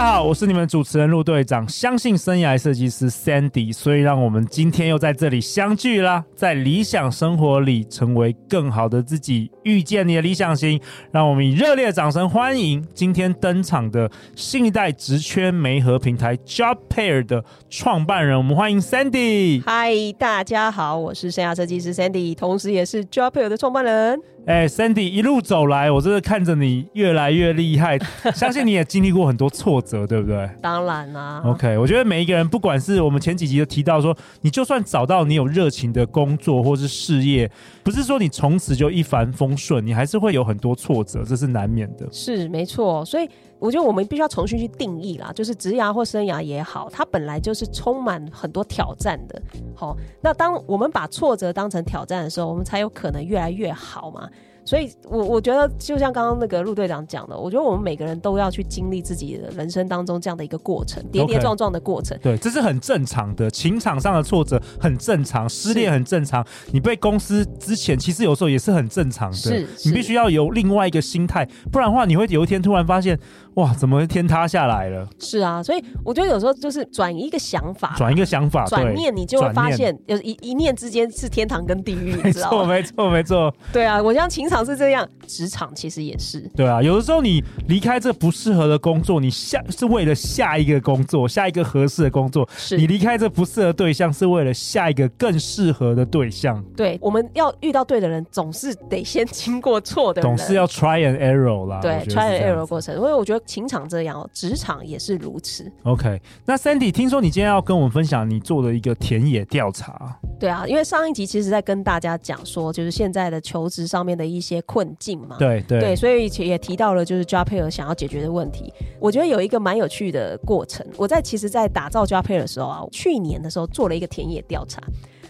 家好，我是你们主持人陆队长。相信生涯设计师 Sandy，所以让我们今天又在这里相聚啦，在理想生活里成为更好的自己，遇见你的理想型。让我们以热烈的掌声欢迎今天登场的新一代职缺媒合平台 Job Pair 的创办人。我们欢迎 Sandy。嗨，大家好，我是生涯设计师 Sandy，同时也是 Job Pair 的创办人。哎，Sandy 一路走来，我真的看着你越来越厉害，相信你也经历过很多挫折，对不对？当然啦。OK，我觉得每一个人，不管是我们前几集都提到说，你就算找到你有热情的工作或是事业，不是说你从此就一帆风顺，你还是会有很多挫折，这是难免的。是没错，所以。我觉得我们必须要重新去定义啦，就是职涯或生涯也好，它本来就是充满很多挑战的。好，那当我们把挫折当成挑战的时候，我们才有可能越来越好嘛。所以我，我我觉得就像刚刚那个陆队长讲的，我觉得我们每个人都要去经历自己的人生当中这样的一个过程，跌跌撞撞的过程。Okay. 对，这是很正常的，情场上的挫折很正常，失恋很正常。你被公司之前，其实有时候也是很正常的。是，你必须要有另外一个心态，不然的话，你会有一天突然发现，哇，怎么天塌下来了？是啊，所以我觉得有时候就是转一个想法，转一个想法，转念，你就会发现，有一一念之间是天堂跟地狱。没错，没错，没错。对啊，我像情场是这样。职场其实也是对啊，有的时候你离开这不适合的工作，你下是为了下一个工作，下一个合适的工作。是你离开这不适合的对象，是为了下一个更适合的对象。对，我们要遇到对的人，总是得先经过错的人，总是要 try and error 啦。对，try and error 过程。因为我觉得情场这样哦，职场也是如此。OK，那 Sandy，听说你今天要跟我们分享你做的一个田野调查。对啊，因为上一集其实在跟大家讲说，就是现在的求职上面的一些困境嘛。对对。对，所以也提到了就是 Job Pair 想要解决的问题。我觉得有一个蛮有趣的过程。我在其实，在打造 Job Pair 的时候啊，去年的时候做了一个田野调查。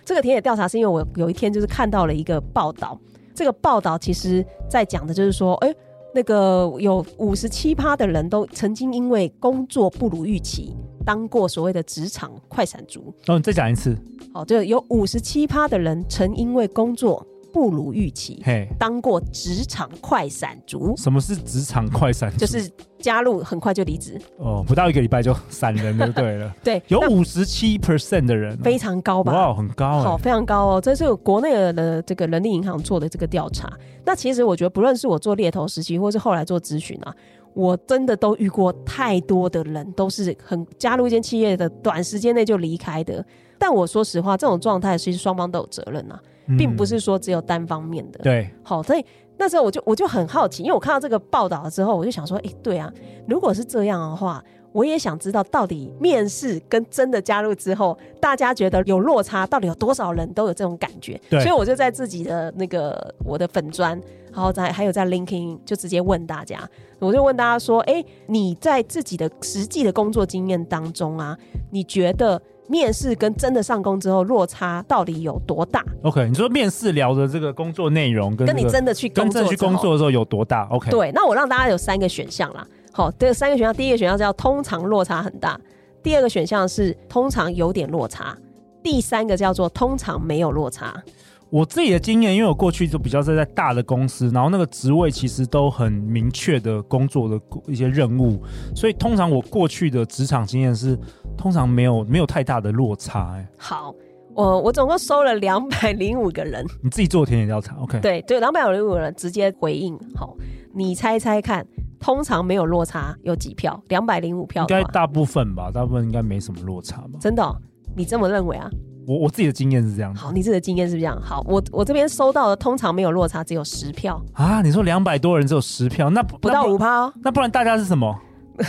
这个田野调查是因为我有一天就是看到了一个报道。这个报道其实在讲的就是说，哎，那个有五十七趴的人都曾经因为工作不如预期，当过所谓的职场快闪族。哦，你再讲一次。好，就有五十七趴的人曾因为工作。不如预期，嘿，当过职场快闪族。什么是职场快闪族？就是加入很快就离职，哦，不到一个礼拜就闪人就，对了。对，有五十七 percent 的人，非常高吧？哇，很高，好，非常高哦。这是国内的这个人力银行做的这个调查。那其实我觉得，不论是我做猎头时期，或是后来做咨询啊，我真的都遇过太多的人，都是很加入一间企业的短时间内就离开的。但我说实话，这种状态其实双方都有责任啊。并不是说只有单方面的，对，好，所以那时候我就我就很好奇，因为我看到这个报道了之后，我就想说，哎，对啊，如果是这样的话，我也想知道到底面试跟真的加入之后，大家觉得有落差，到底有多少人都有这种感觉？对，所以我就在自己的那个我的粉砖，然后在还有在 LinkedIn 就直接问大家，我就问大家说，哎，你在自己的实际的工作经验当中啊，你觉得？面试跟真的上工之后落差到底有多大？OK，你说面试聊的这个工作内容跟、你真的去工作真的去工作的时候有多大？OK，对，那我让大家有三个选项啦。好，这三个选项，第一个选项叫通常落差很大，第二个选项是通常有点落差，第三个叫做通常没有落差。我自己的经验，因为我过去就比较是在大的公司，然后那个职位其实都很明确的工作的一些任务，所以通常我过去的职场经验是通常没有没有太大的落差。哎，好，我我总共收了两百零五个人，你自己做田野调查，OK？对对，两百零五个人直接回应，好，你猜猜看，通常没有落差有几票？两百零五票，应该大部分吧，大部分应该没什么落差吧？真的哦？你这么认为啊？我我自己的经验是这样。好，你自己的经验是不是这样？好，我我这边收到的通常没有落差，只有十票啊。你说两百多人只有十票，那不，不到五趴哦。那不然大家是什么？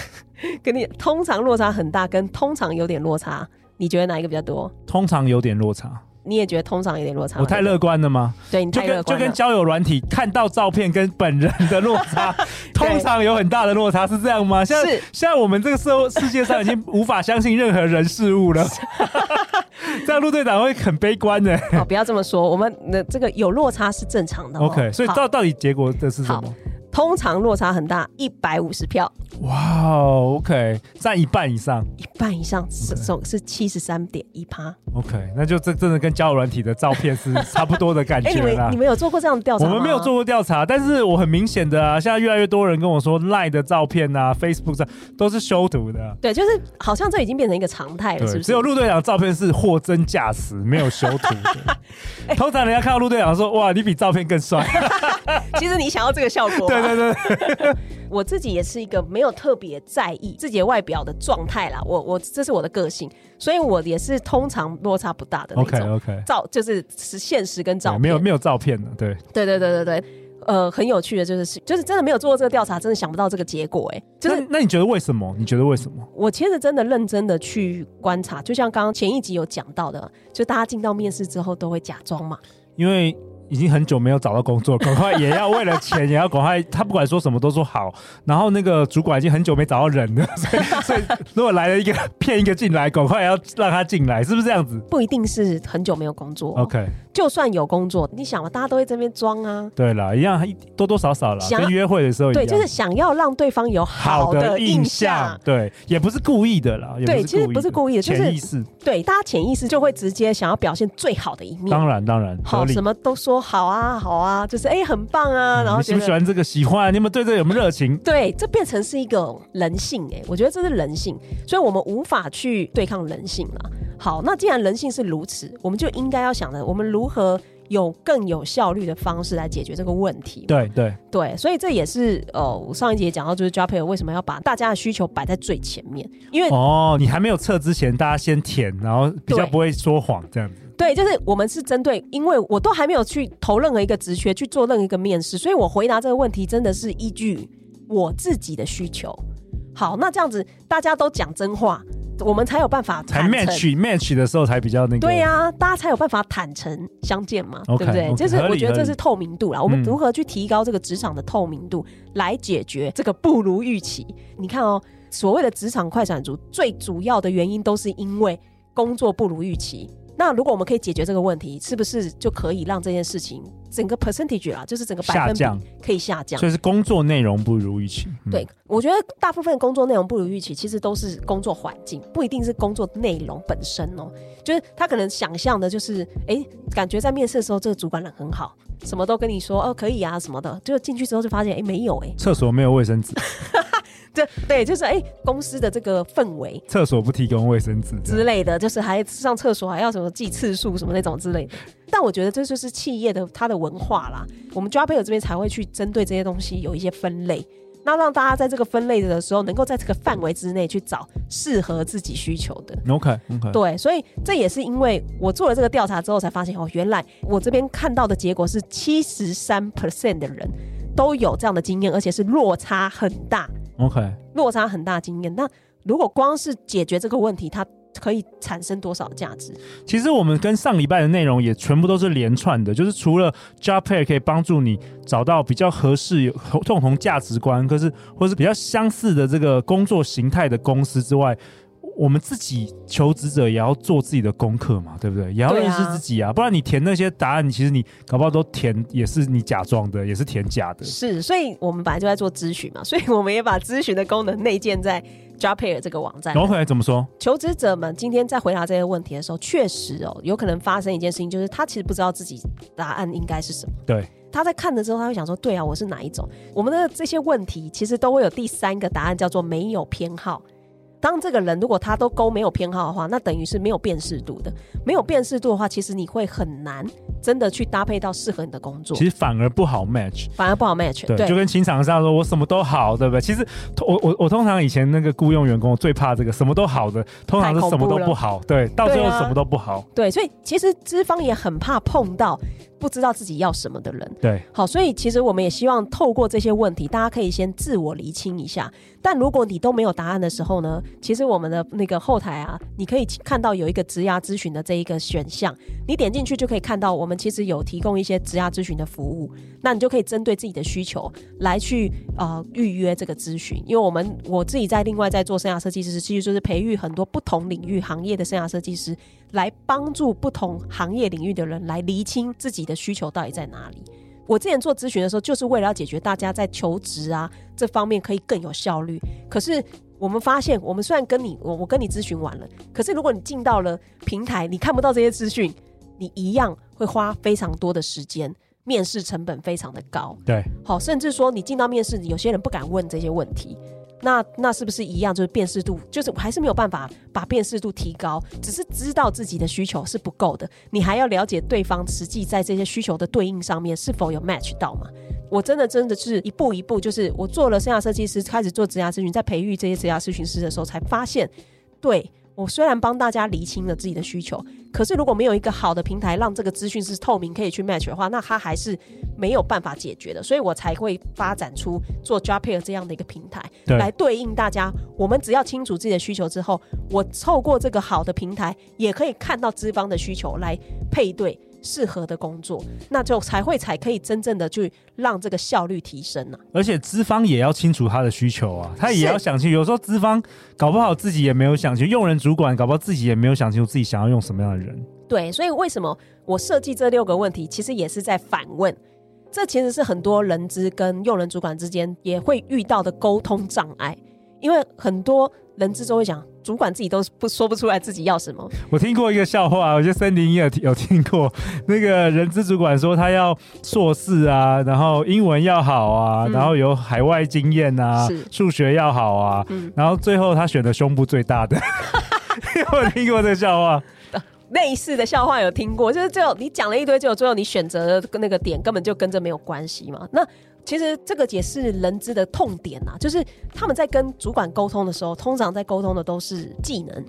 跟你通常落差很大，跟通常有点落差，你觉得哪一个比较多？通常有点落差。你也觉得通常有点落差？我太乐观了吗？对，你太乐观了。就跟就跟交友软体看到照片跟本人的落差，通常有很大的落差，是这样吗？现在现在我们这个社世界上已经无法相信任何人事物了。这样陆队长会很悲观的。好，不要这么说，我们的这个有落差是正常的。OK，所以到到底结果的是什么？通常落差很大，一百五十票。哇哦，OK，占一半以上，一半以上是总是七十三点一趴。OK，那就这真的跟交友软体的照片是 差不多的感觉啦。哎、欸，你们你们有做过这样的调查？我们没有做过调查，但是我很明显的啊，现在越来越多人跟我说，LINE 的照片啊，Facebook 上都是修图的。对，就是好像这已经变成一个常态了，是不是？只有陆队长的照片是货真价实，没有修图的。欸、通常人家看到陆队长说，哇，你比照片更帅。其实你想要这个效果。对对对。我自己也是一个没有特别在意自己的外表的状态啦，我我这是我的个性，所以我也是通常落差不大的那种。OK OK，照就是是现实跟照片，没有没有照片的，对对对对对对，呃，很有趣的就是就是真的没有做过这个调查，真的想不到这个结果哎、欸，就是那，那你觉得为什么？你觉得为什么？我其实真的认真的去观察，就像刚刚前一集有讲到的，就大家进到面试之后都会假装嘛，因为。已经很久没有找到工作，赶快也要为了钱，也要赶快。他不管说什么都说好。然后那个主管已经很久没找到人了，所以，所以如果来了一个骗一个进来，赶快要让他进来，是不是这样子？不一定是很久没有工作。OK，就算有工作，你想嘛，大家都会这边装啊。对啦，一样多多少少了，跟约会的时候一样。对，就是想要让对方有好的印象。对，也不是故意的啦。对，其实不是故意的，就是潜意识。对，大家潜意识就会直接想要表现最好的一面。当然，当然，好，什么都说好啊，好啊。啊，就是哎、欸，很棒啊！然后、嗯、喜不喜欢这个？喜欢，你们对这个有没有热情？对，这变成是一个人性哎、欸，我觉得这是人性，所以我们无法去对抗人性了。好，那既然人性是如此，我们就应该要想着我们如何有更有效率的方式来解决这个问题。对对对，所以这也是呃，我上一节讲到，就是 Jobpair 为什么要把大家的需求摆在最前面？因为哦，你还没有测之前，大家先填，然后比较不会说谎这样子。对，就是我们是针对，因为我都还没有去投任何一个职缺去做任何一个面试，所以我回答这个问题真的是依据我自己的需求。好，那这样子大家都讲真话，我们才有办法才 match match 的时候才比较那个。对呀、啊，大家才有办法坦诚相见嘛，okay, 对不对？Okay, 就是我觉得这是透明度啦。我们如何去提高这个职场的透明度，来解决这个不如预期？嗯、你看哦，所谓的职场快闪族，最主要的原因都是因为工作不如预期。那如果我们可以解决这个问题，是不是就可以让这件事情整个 percentage 啊，就是整个百分比可以下降？所以是工作内容不如预期。嗯、对，我觉得大部分工作内容不如预期，其实都是工作环境，不一定是工作内容本身哦。就是他可能想象的，就是哎、欸，感觉在面试的时候，这个主管人很好，什么都跟你说哦，可以啊什么的，就进去之后就发现哎、欸，没有哎、欸，厕所没有卫生纸。对对，就是哎、欸，公司的这个氛围，厕所不提供卫生纸之类的，就是还上厕所还要什么记次数什么那种之类的。但我觉得这就是企业的它的文化啦，我们 Jobpair 这边才会去针对这些东西有一些分类，那让大家在这个分类的时候，能够在这个范围之内去找适合自己需求的。OK OK，对，所以这也是因为我做了这个调查之后才发现哦，原来我这边看到的结果是七十三 percent 的人都有这样的经验，而且是落差很大。OK，落差很大经验。那如果光是解决这个问题，它可以产生多少价值？其实我们跟上礼拜的内容也全部都是连串的，就是除了 Jobpair 可以帮助你找到比较合适、有共同价值观，可是或是比较相似的这个工作形态的公司之外。我们自己求职者也要做自己的功课嘛，对不对？也要认识自己啊，啊不然你填那些答案，你其实你搞不好都填也是你假装的，也是填假的。是，所以我们本来就在做咨询嘛，所以我们也把咨询的功能内建在 Jobpair 这个网站。然后回来怎么说？求职者们今天在回答这些问题的时候，确实哦，有可能发生一件事情，就是他其实不知道自己答案应该是什么。对，他在看的时候，他会想说：对啊，我是哪一种？我们的这些问题其实都会有第三个答案，叫做没有偏好。当这个人如果他都勾没有偏好的话，那等于是没有辨识度的。没有辨识度的话，其实你会很难真的去搭配到适合你的工作。其实反而不好 match，反而不好 match。对，对就跟情场上说，我什么都好，对不对？其实我我我通常以前那个雇佣员工，我最怕这个什么都好的，通常是什么都不好。对，到最后什么都不好。对，啊、对，所以其实资方也很怕碰到。不知道自己要什么的人，对，好，所以其实我们也希望透过这些问题，大家可以先自我厘清一下。但如果你都没有答案的时候呢，其实我们的那个后台啊，你可以看到有一个职涯咨询的这一个选项，你点进去就可以看到，我们其实有提供一些职涯咨询的服务，那你就可以针对自己的需求来去呃预约这个咨询。因为我们我自己在另外在做生涯设计师，其实就是培育很多不同领域行业的生涯设计师。来帮助不同行业领域的人来厘清自己的需求到底在哪里。我之前做咨询的时候，就是为了要解决大家在求职啊这方面可以更有效率。可是我们发现，我们虽然跟你我我跟你咨询完了，可是如果你进到了平台，你看不到这些资讯，你一样会花非常多的时间，面试成本非常的高。对，好，甚至说你进到面试，有些人不敢问这些问题。那那是不是一样？就是辨识度，就是还是没有办法把辨识度提高，只是知道自己的需求是不够的，你还要了解对方实际在这些需求的对应上面是否有 match 到嘛？我真的真的是一步一步，就是我做了生涯设计师，开始做职涯咨询，在培育这些职涯咨询师的时候，才发现，对。我虽然帮大家厘清了自己的需求，可是如果没有一个好的平台让这个资讯是透明可以去 match 的话，那它还是没有办法解决的。所以我才会发展出做 Jobpair 这样的一个平台，对来对应大家。我们只要清楚自己的需求之后，我透过这个好的平台，也可以看到资方的需求来配对。适合的工作，那就才会才可以真正的去让这个效率提升呢、啊。而且资方也要清楚他的需求啊，他也要想清楚。有时候资方搞不好自己也没有想清楚，用人主管搞不好自己也没有想清楚自己想要用什么样的人。对，所以为什么我设计这六个问题，其实也是在反问。这其实是很多人资跟用人主管之间也会遇到的沟通障碍，因为很多人资都会讲。主管自己都不说不出来自己要什么。我听过一个笑话，我觉得森林也有有听过。那个人资主管说他要硕士啊，然后英文要好啊，嗯、然后有海外经验啊，数学要好啊，嗯、然后最后他选的胸部最大的。我听过这个笑话，类似的笑话有听过，就是最后你讲了一堆，结果最后你选择的那个点根本就跟这没有关系嘛。那其实这个也是人资的痛点啊，就是他们在跟主管沟通的时候，通常在沟通的都是技能。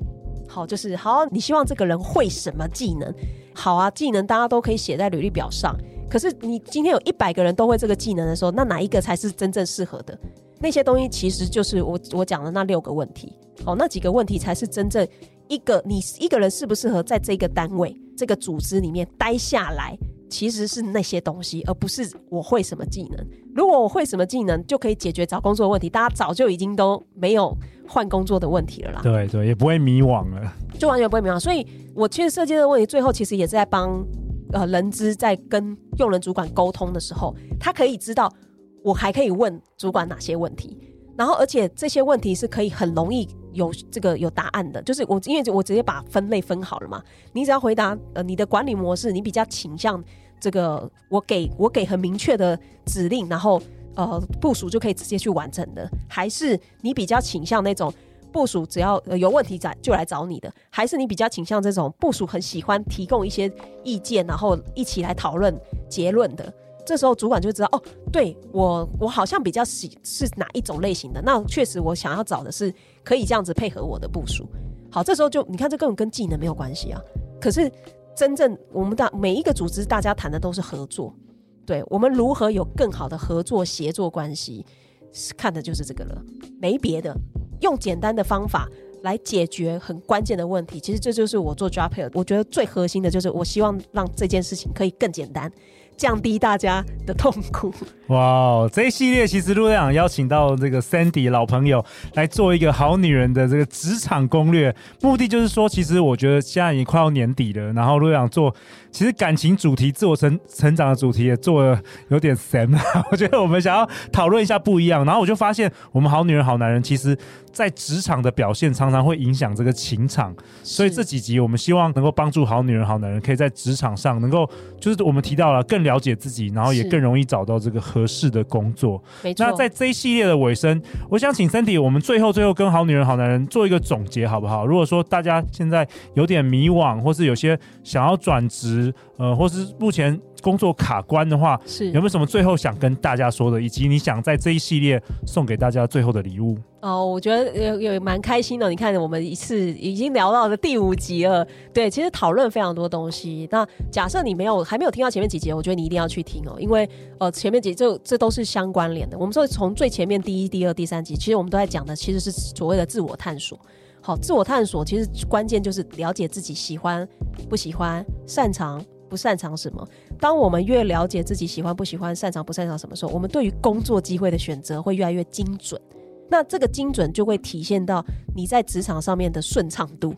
好，就是好，你希望这个人会什么技能？好啊，技能大家都可以写在履历表上。可是你今天有一百个人都会这个技能的时候，那哪一个才是真正适合的？那些东西其实就是我我讲的那六个问题。好，那几个问题才是真正一个你一个人适不适合在这个单位、这个组织里面待下来。其实是那些东西，而不是我会什么技能。如果我会什么技能就可以解决找工作的问题，大家早就已经都没有换工作的问题了啦。对对，也不会迷惘了，就完全不会迷惘。所以我其实设计的问题，最后其实也是在帮呃人资在跟用人主管沟通的时候，他可以知道我还可以问主管哪些问题，然后而且这些问题是可以很容易。有这个有答案的，就是我因为我直接把分类分好了嘛，你只要回答呃你的管理模式，你比较倾向这个我给我给很明确的指令，然后呃部署就可以直接去完成的，还是你比较倾向那种部署只要有问题在就来找你的，还是你比较倾向这种部署很喜欢提供一些意见，然后一起来讨论结论的？这时候主管就知道哦，对我我好像比较喜是哪一种类型的，那确实我想要找的是可以这样子配合我的部署。好，这时候就你看，这根本跟技能没有关系啊。可是真正我们的每一个组织，大家谈的都是合作，对我们如何有更好的合作协作关系，看的就是这个了，没别的，用简单的方法来解决很关键的问题。其实这就是我做 Jobpair，我觉得最核心的就是我希望让这件事情可以更简单。降低大家的痛苦。哇，这一系列其实陆队长邀请到这个 Sandy 老朋友来做一个好女人的这个职场攻略，目的就是说，其实我觉得现在已经快要年底了，然后陆队长做。其实感情主题、自我成成长的主题也做的有点神，我觉得我们想要讨论一下不一样。然后我就发现，我们好女人、好男人，其实在职场的表现常常会影响这个情场。所以这几集我们希望能够帮助好女人、好男人，可以在职场上能够，就是我们提到了更了解自己，然后也更容易找到这个合适的工作。没错。那在这一系列的尾声，我想请 Sandy，我们最后最后跟好女人、好男人做一个总结，好不好？如果说大家现在有点迷惘，或是有些想要转职，呃，或是目前工作卡关的话，是有没有什么最后想跟大家说的，以及你想在这一系列送给大家最后的礼物？哦，我觉得有有蛮开心的。你看，我们一次已经聊到了第五集了，对，其实讨论非常多东西。那假设你没有还没有听到前面几集，我觉得你一定要去听哦，因为呃前面几集这这都是相关联的。我们说从最前面第一、第二、第三集，其实我们都在讲的其实是所谓的自我探索。好，自我探索其实关键就是了解自己喜欢不喜欢、擅长。不擅长什么？当我们越了解自己喜欢不喜欢、擅长不擅长什么时候，我们对于工作机会的选择会越来越精准。那这个精准就会体现到你在职场上面的顺畅度。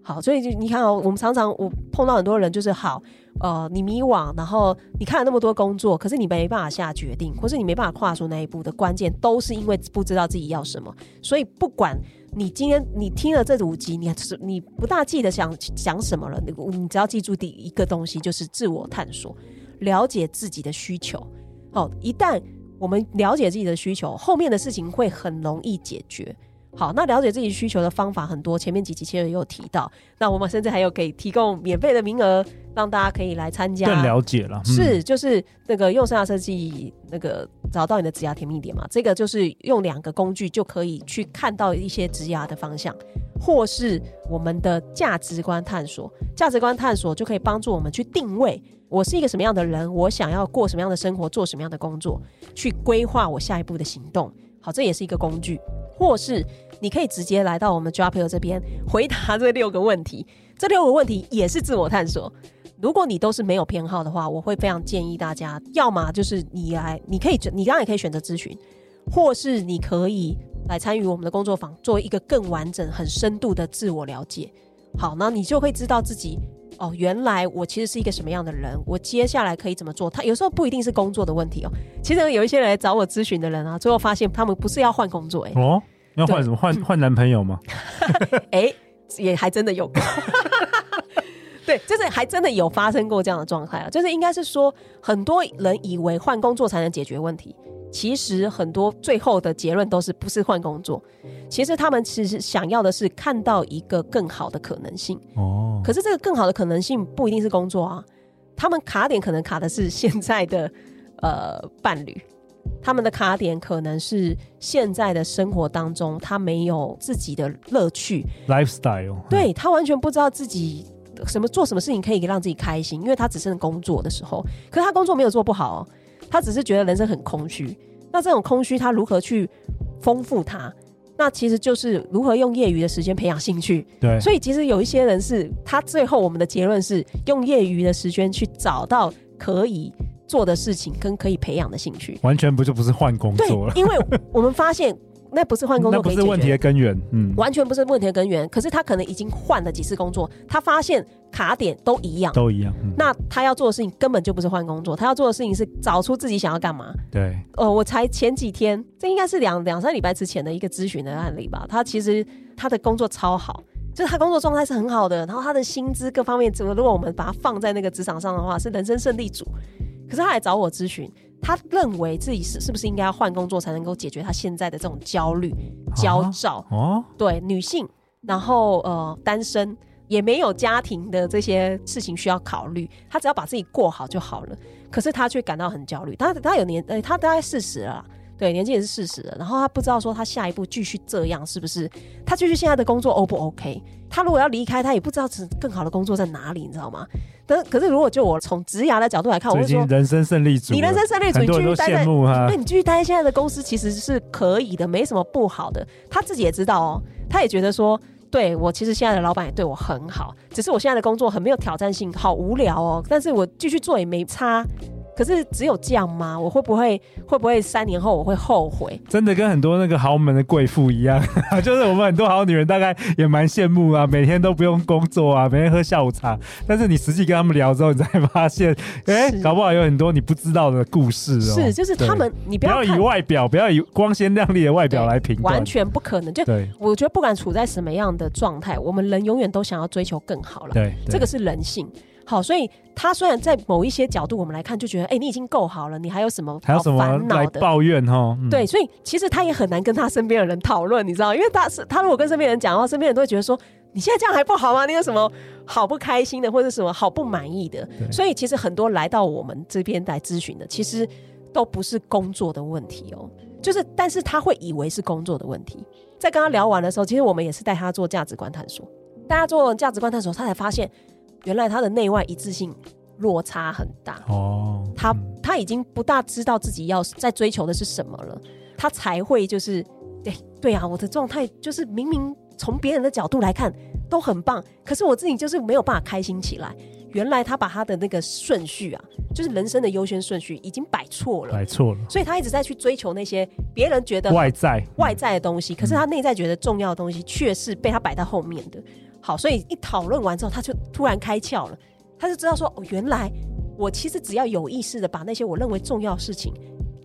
好，所以就你看哦，我们常常我碰到很多人就是好，呃，你迷惘，然后你看了那么多工作，可是你没办法下决定，或是你没办法跨出那一步的关键，都是因为不知道自己要什么。所以不管你今天你听了这五集，你是你不大记得想讲什么了，你你只要记住第一个东西就是自我探索，了解自己的需求。好，一旦我们了解自己的需求，后面的事情会很容易解决。好，那了解自己需求的方法很多，前面几期其实也有提到。那我们甚至还有给提供免费的名额，让大家可以来参加，更了解了。嗯、是，就是那个用生涯设计那个找到你的职涯甜蜜点嘛？这个就是用两个工具就可以去看到一些职涯的方向，或是我们的价值观探索。价值观探索就可以帮助我们去定位我是一个什么样的人，我想要过什么样的生活，做什么样的工作，去规划我下一步的行动。好，这也是一个工具，或是。你可以直接来到我们 jrp 这边回答这六个问题，这六个问题也是自我探索。如果你都是没有偏好的话，我会非常建议大家，要么就是你来，你可以，你当然也可以选择咨询，或是你可以来参与我们的工作坊，做一个更完整、很深度的自我了解。好，那你就会知道自己哦，原来我其实是一个什么样的人，我接下来可以怎么做。他有时候不一定是工作的问题哦，其实有一些人来找我咨询的人啊，最后发现他们不是要换工作、欸，哎哦。要换什么？换换男朋友吗？哎、欸，也还真的有过。对，就是还真的有发生过这样的状态啊。就是应该是说，很多人以为换工作才能解决问题，其实很多最后的结论都是不是换工作。其实他们其实想要的是看到一个更好的可能性。哦。可是这个更好的可能性不一定是工作啊，他们卡点可能卡的是现在的 呃伴侣。他们的卡点可能是现在的生活当中，他没有自己的乐趣，lifestyle，对，他完全不知道自己什么做什么事情可以让自己开心，因为他只剩工作的时候，可是他工作没有做不好，他只是觉得人生很空虚。那这种空虚，他如何去丰富它？那其实就是如何用业余的时间培养兴趣。对，所以其实有一些人是他最后我们的结论是用业余的时间去找到可以。做的事情跟可以培养的兴趣，完全不就不是换工作了。对，因为我们发现那不是换工作，那不是问题的根源。嗯，完全不是问题的根源。可是他可能已经换了几次工作，他发现卡点都一样，都一样。嗯、那他要做的事情根本就不是换工作，他要做的事情是找出自己想要干嘛。对，呃，我才前几天，这应该是两两三礼拜之前的一个咨询的案例吧。他其实他的工作超好，就是他工作状态是很好的，然后他的薪资各方面，怎么如果我们把它放在那个职场上的话，是人生胜利组。可是他来找我咨询，他认为自己是是不是应该要换工作才能够解决他现在的这种焦虑、焦躁？哦，对，女性，然后呃单身，也没有家庭的这些事情需要考虑，他只要把自己过好就好了。可是他却感到很焦虑，他他有年，呃，他大概四十了。对，年纪也是四十了。然后他不知道说他下一步继续这样是不是？他继续现在的工作 O 不 OK？他如果要离开，他也不知道更好的工作在哪里，你知道吗？但可是如果就我从职涯的角度来看，我会说人生胜利组，你人生胜利组，你继续待在，那你继续待在现在的公司其实是可以的，没什么不好的。他自己也知道哦，他也觉得说，对我其实现在的老板也对我很好，只是我现在的工作很没有挑战性，好无聊哦。但是我继续做也没差。可是只有这样吗？我会不会会不会三年后我会后悔？真的跟很多那个豪门的贵妇一样，就是我们很多好女人大概也蛮羡慕啊，每天都不用工作啊，每天喝下午茶。但是你实际跟他们聊之后，你才发现，哎、欸，搞不好有很多你不知道的故事哦。是，就是他们，你不要，以外表，不要以光鲜亮丽的外表来评断，完全不可能。就对，我觉得不管处在什么样的状态，我们人永远都想要追求更好了。对，这个是人性。好，所以他虽然在某一些角度我们来看，就觉得，哎、欸，你已经够好了，你还有什么？还有什么来抱怨哈？嗯、对，所以其实他也很难跟他身边的人讨论，你知道，因为他是他如果跟身边人讲的话，身边人都会觉得说，你现在这样还不好吗？你有什么好不开心的，或者什么好不满意的？所以其实很多来到我们这边来咨询的，其实都不是工作的问题哦，就是但是他会以为是工作的问题。在跟他聊完的时候，其实我们也是带他做价值观探索，大家做价值观探索，他才发现。原来他的内外一致性落差很大哦，他他已经不大知道自己要在追求的是什么了，他才会就是，对对啊，我的状态就是明明从别人的角度来看都很棒，可是我自己就是没有办法开心起来。原来他把他的那个顺序啊，就是人生的优先顺序已经摆错了，摆错了，所以他一直在去追求那些别人觉得外在外在的东西，可是他内在觉得重要的东西却是被他摆在后面的。好，所以一讨论完之后，他就突然开窍了，他就知道说，哦，原来我其实只要有意识的把那些我认为重要事情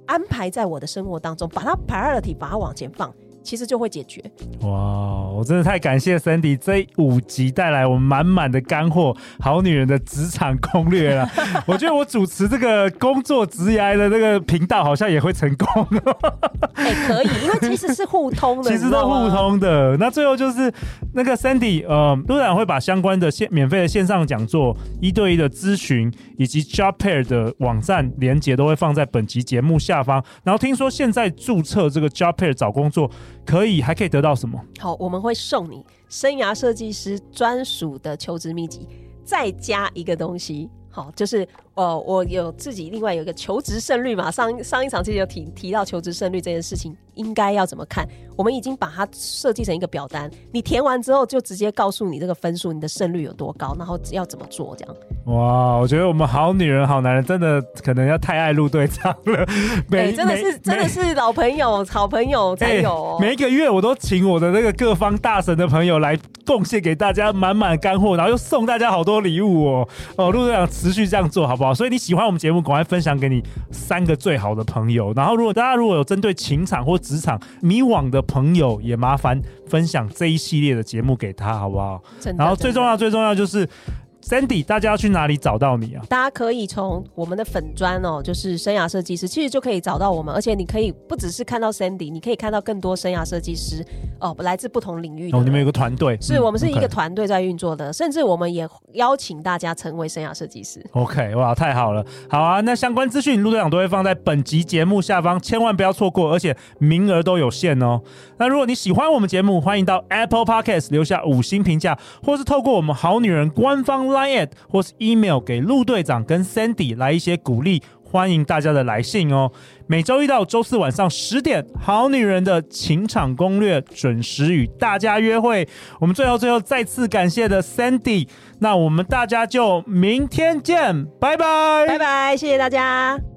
安排在我的生活当中，把它 priority 把它往前放。其实就会解决。哇，我真的太感谢 Sandy 这五集带来我们满满的干货，好女人的职场攻略了。我觉得我主持这个工作职涯的这个频道好像也会成功。哎、欸，可以，因为其实是互通的，其实都互通的。那最后就是那个 Sandy，呃，陆队长会把相关的线免费的线上讲座、一对一的咨询以及 Job Pair 的网站连接都会放在本集节目下方。然后听说现在注册这个 Job Pair 找工作。可以，还可以得到什么？好，我们会送你生涯设计师专属的求职秘籍，再加一个东西。好，就是呃，我有自己另外有一个求职胜率嘛，上上一场其实有提提到求职胜率这件事情，应该要怎么看？我们已经把它设计成一个表单，你填完之后就直接告诉你这个分数，你的胜率有多高，然后要怎么做这样。哇，我觉得我们好女人好男人真的可能要太爱陆队长了，每、欸、真的是真的是老朋友好朋友才有、哦欸。每一个月我都请我的那个各方大神的朋友来贡献给大家满满干货，然后又送大家好多礼物哦哦，陆队长。持续这样做好不好？所以你喜欢我们节目，赶快分享给你三个最好的朋友。然后，如果大家如果有针对情场或职场迷惘的朋友，也麻烦分享这一系列的节目给他，好不好？然后最重要、最重要就是。Sandy，大家要去哪里找到你啊？大家可以从我们的粉砖哦，就是生涯设计师，其实就可以找到我们。而且你可以不只是看到 Sandy，你可以看到更多生涯设计师哦，来自不同领域的。哦，你们有个团队，是我们是一个团队在运作的，甚至我们也邀请大家成为生涯设计师。OK，哇，太好了，好啊！那相关资讯陆队长都会放在本集节目下方，千万不要错过，而且名额都有限哦。那如果你喜欢我们节目，欢迎到 Apple Podcast 留下五星评价，或是透过我们好女人官方。Line 或是 email 给陆队长跟 Sandy 来一些鼓励，欢迎大家的来信哦。每周一到周四晚上十点，好女人的情场攻略准时与大家约会。我们最后最后再次感谢的 Sandy，那我们大家就明天见，拜拜，拜拜，谢谢大家。